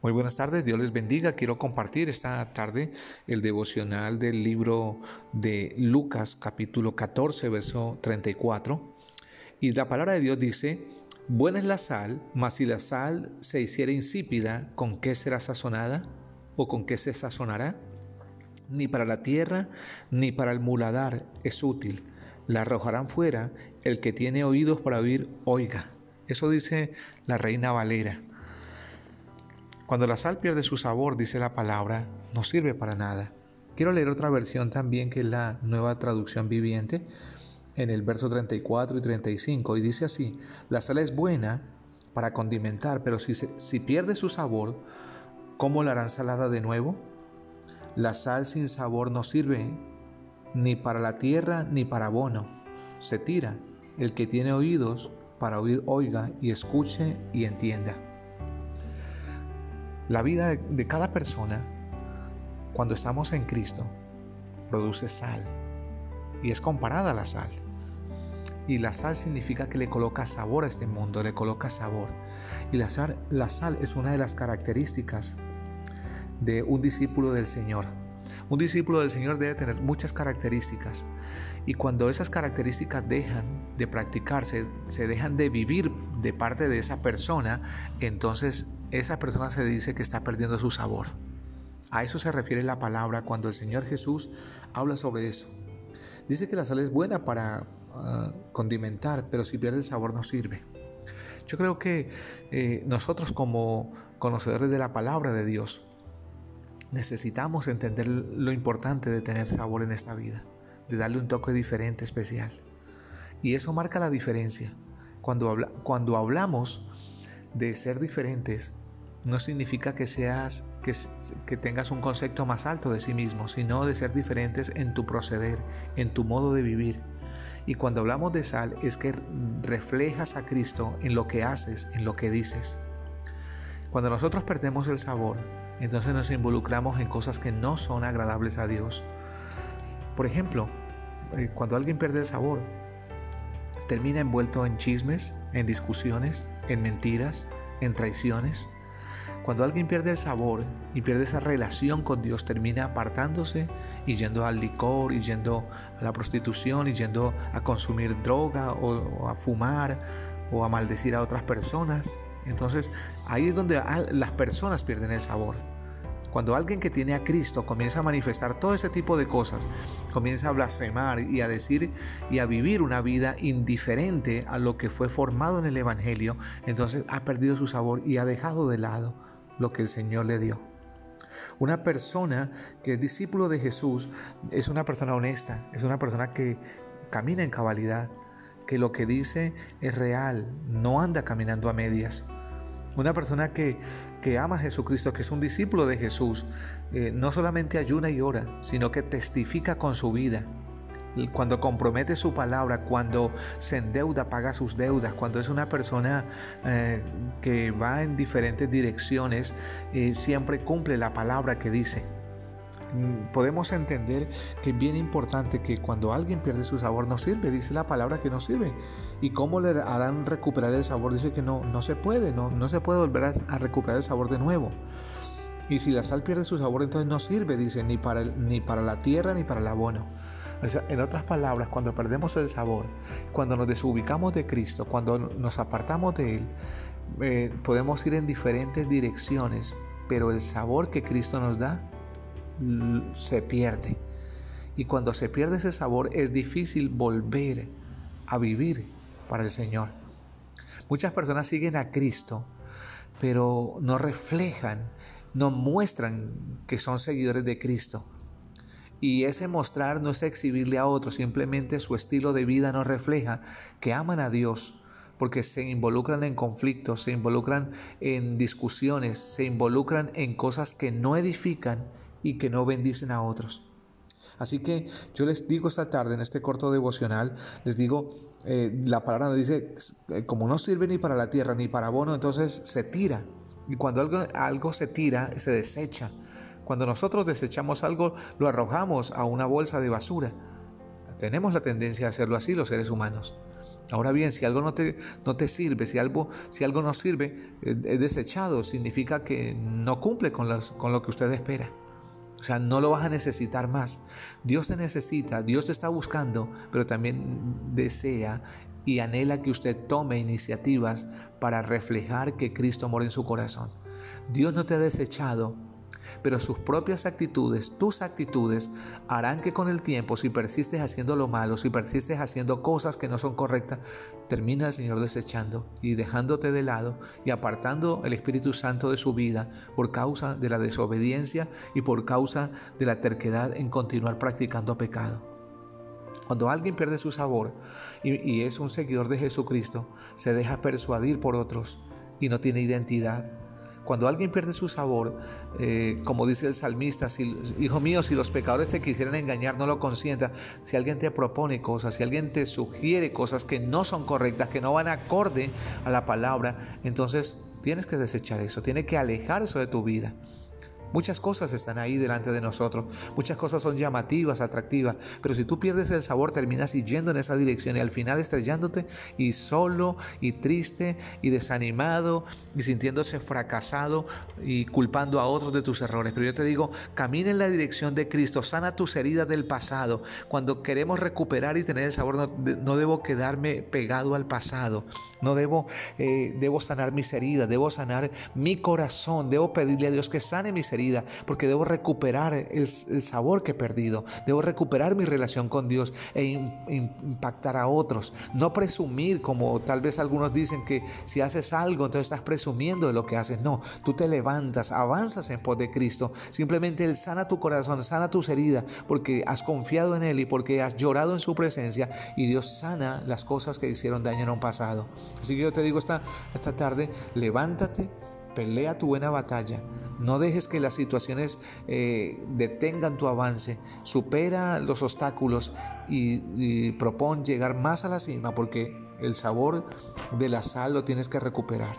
Muy buenas tardes, Dios les bendiga. Quiero compartir esta tarde el devocional del libro de Lucas capítulo 14, verso 34. Y la palabra de Dios dice, buena es la sal, mas si la sal se hiciera insípida, ¿con qué será sazonada? ¿O con qué se sazonará? Ni para la tierra, ni para el muladar es útil. La arrojarán fuera, el que tiene oídos para oír, oiga. Eso dice la reina Valera. Cuando la sal pierde su sabor, dice la palabra, no sirve para nada. Quiero leer otra versión también que es la nueva traducción viviente en el verso 34 y 35 y dice así, la sal es buena para condimentar, pero si, si pierde su sabor, ¿cómo la harán salada de nuevo? La sal sin sabor no sirve ni para la tierra ni para abono. Se tira. El que tiene oídos para oír oiga y escuche y entienda. La vida de cada persona, cuando estamos en Cristo, produce sal y es comparada a la sal. Y la sal significa que le coloca sabor a este mundo, le coloca sabor. Y la sal, la sal es una de las características de un discípulo del Señor. Un discípulo del Señor debe tener muchas características. Y cuando esas características dejan de practicarse, se dejan de vivir de parte de esa persona, entonces esa persona se dice que está perdiendo su sabor. A eso se refiere la palabra cuando el Señor Jesús habla sobre eso. Dice que la sal es buena para ah, condimentar, pero si pierde el sabor no sirve. Yo creo que eh, nosotros como conocedores de la palabra de Dios necesitamos entender lo importante de tener sabor en esta vida, de darle un toque diferente, especial. Y eso marca la diferencia. Cuando, cuando hablamos de ser diferentes no significa que seas que, que, tengas un concepto más alto de sí mismo, sino de ser diferentes en tu proceder, en tu modo de vivir. Y cuando hablamos de sal es que reflejas a Cristo en lo que haces, en lo que dices. Cuando nosotros perdemos el sabor, entonces nos involucramos en cosas que no son agradables a Dios. Por ejemplo, eh, cuando alguien pierde el sabor, termina envuelto en chismes, en discusiones, en mentiras, en traiciones. Cuando alguien pierde el sabor y pierde esa relación con Dios, termina apartándose y yendo al licor, y yendo a la prostitución, y yendo a consumir droga o, a fumar o a maldecir a otras personas. Entonces ahí es donde las personas pierden el sabor. Cuando alguien que tiene a Cristo comienza a manifestar todo ese tipo de cosas, comienza a blasfemar y a decir y a vivir una vida indiferente a lo que fue formado en el Evangelio, entonces ha perdido su sabor y ha dejado de lado lo que el Señor le dio. Una persona que es discípulo de Jesús es una persona honesta, es una persona que camina en cabalidad, que lo que dice es real, no anda caminando a medias. Una persona que, que ama a Jesucristo, que es un discípulo de Jesús, eh, no solamente ayuna y ora, sino que testifica con su vida. Cuando compromete su palabra, cuando se endeuda, paga sus deudas, cuando es una persona eh, que va en diferentes direcciones, eh, siempre cumple la palabra que dice. Mm, podemos entender que es bien importante que cuando alguien pierde su sabor no sirve, dice la palabra que no sirve. ¿Y cómo le harán recuperar el sabor? Dice que no, no se puede, no, no se puede volver a, recuperar el sabor de nuevo. Y si la sal pierde su sabor, entonces no sirve, dice, ni para, ni para la tierra ni para el abono. En otras palabras, cuando perdemos el sabor, cuando nos desubicamos de Cristo, cuando nos apartamos de Él, eh, podemos ir en diferentes direcciones, pero el sabor que Cristo nos da se pierde. Y cuando se pierde ese sabor es difícil volver a vivir para el Señor. Muchas personas siguen a Cristo, pero no reflejan, no muestran que son seguidores de Cristo. Y ese mostrar no es exhibirle a otros, simplemente su estilo de vida no refleja que aman a Dios, porque se involucran en conflictos, se involucran en discusiones, se involucran en cosas que no edifican y que no bendicen a otros. Así que yo les digo esta tarde en este corto devocional, les digo, eh, la palabra nos dice, eh, como no sirve ni para la tierra ni para abono, entonces se tira. Y cuando algo, algo se tira, se desecha. Cuando nosotros desechamos algo, lo arrojamos a una bolsa de basura. Tenemos la tendencia a hacerlo así los seres humanos. Ahora bien, si algo no te, no te sirve, si algo, si algo no sirve, eh, es desechado, significa que no cumple con, con lo que usted espera. O sea, no lo vas a necesitar más. Dios te necesita, Dios te está buscando, pero también desea y anhela que usted tome iniciativas para reflejar que Cristo mora en su corazón. Dios no te ha desechado, pero sus propias actitudes, tus actitudes, harán que con el tiempo, si persistes haciendo lo malo, si persistes haciendo cosas que no son correctas, termina el Señor desechando y dejándote de lado y apartando el Espíritu Santo de su vida por causa de la desobediencia y por causa de la terquedad en continuar practicando pecado. Cuando alguien pierde su sabor y, y, es un seguidor de Jesucristo, se deja persuadir por otros y no tiene identidad. Cuando alguien pierde su sabor, eh, como dice el salmista, si, hijo mío, si los pecadores te quisieran engañar, no lo consienta. Si alguien te propone cosas, si alguien te sugiere cosas que no son correctas, que no van acorde a la palabra, entonces tienes que desechar eso, tienes que alejar eso de tu vida. Muchas cosas están ahí delante de nosotros, muchas cosas son llamativas, atractivas, pero si tú pierdes el sabor terminas yendo en esa dirección y al final estrellándote y solo y triste y desanimado y sintiéndose fracasado y culpando a otros de tus errores. Pero yo te digo, camina en la dirección de Cristo, sana tus heridas del pasado. Cuando queremos recuperar y tener el sabor, no, debo quedarme pegado al pasado, no debo, eh, debo sanar mis heridas, debo sanar mi corazón, debo pedirle a Dios que sane mis heridas porque debo recuperar el, sabor que he perdido, debo recuperar mi relación con Dios e impactar a otros. No presumir, como tal vez algunos dicen que si haces algo, entonces estás presumiendo de lo que haces. No, tú te levantas, avanzas en pos de Cristo. Simplemente Él sana tu corazón, sana tus heridas, porque has confiado en Él y porque has llorado en su presencia y Dios sana las cosas que hicieron daño en un pasado. Así que yo te digo esta, esta tarde, levántate, pelea tu buena batalla no dejes que las situaciones eh, detengan tu avance. Supera los obstáculos y, y propón llegar más a la cima porque el sabor de la sal lo tienes que recuperar.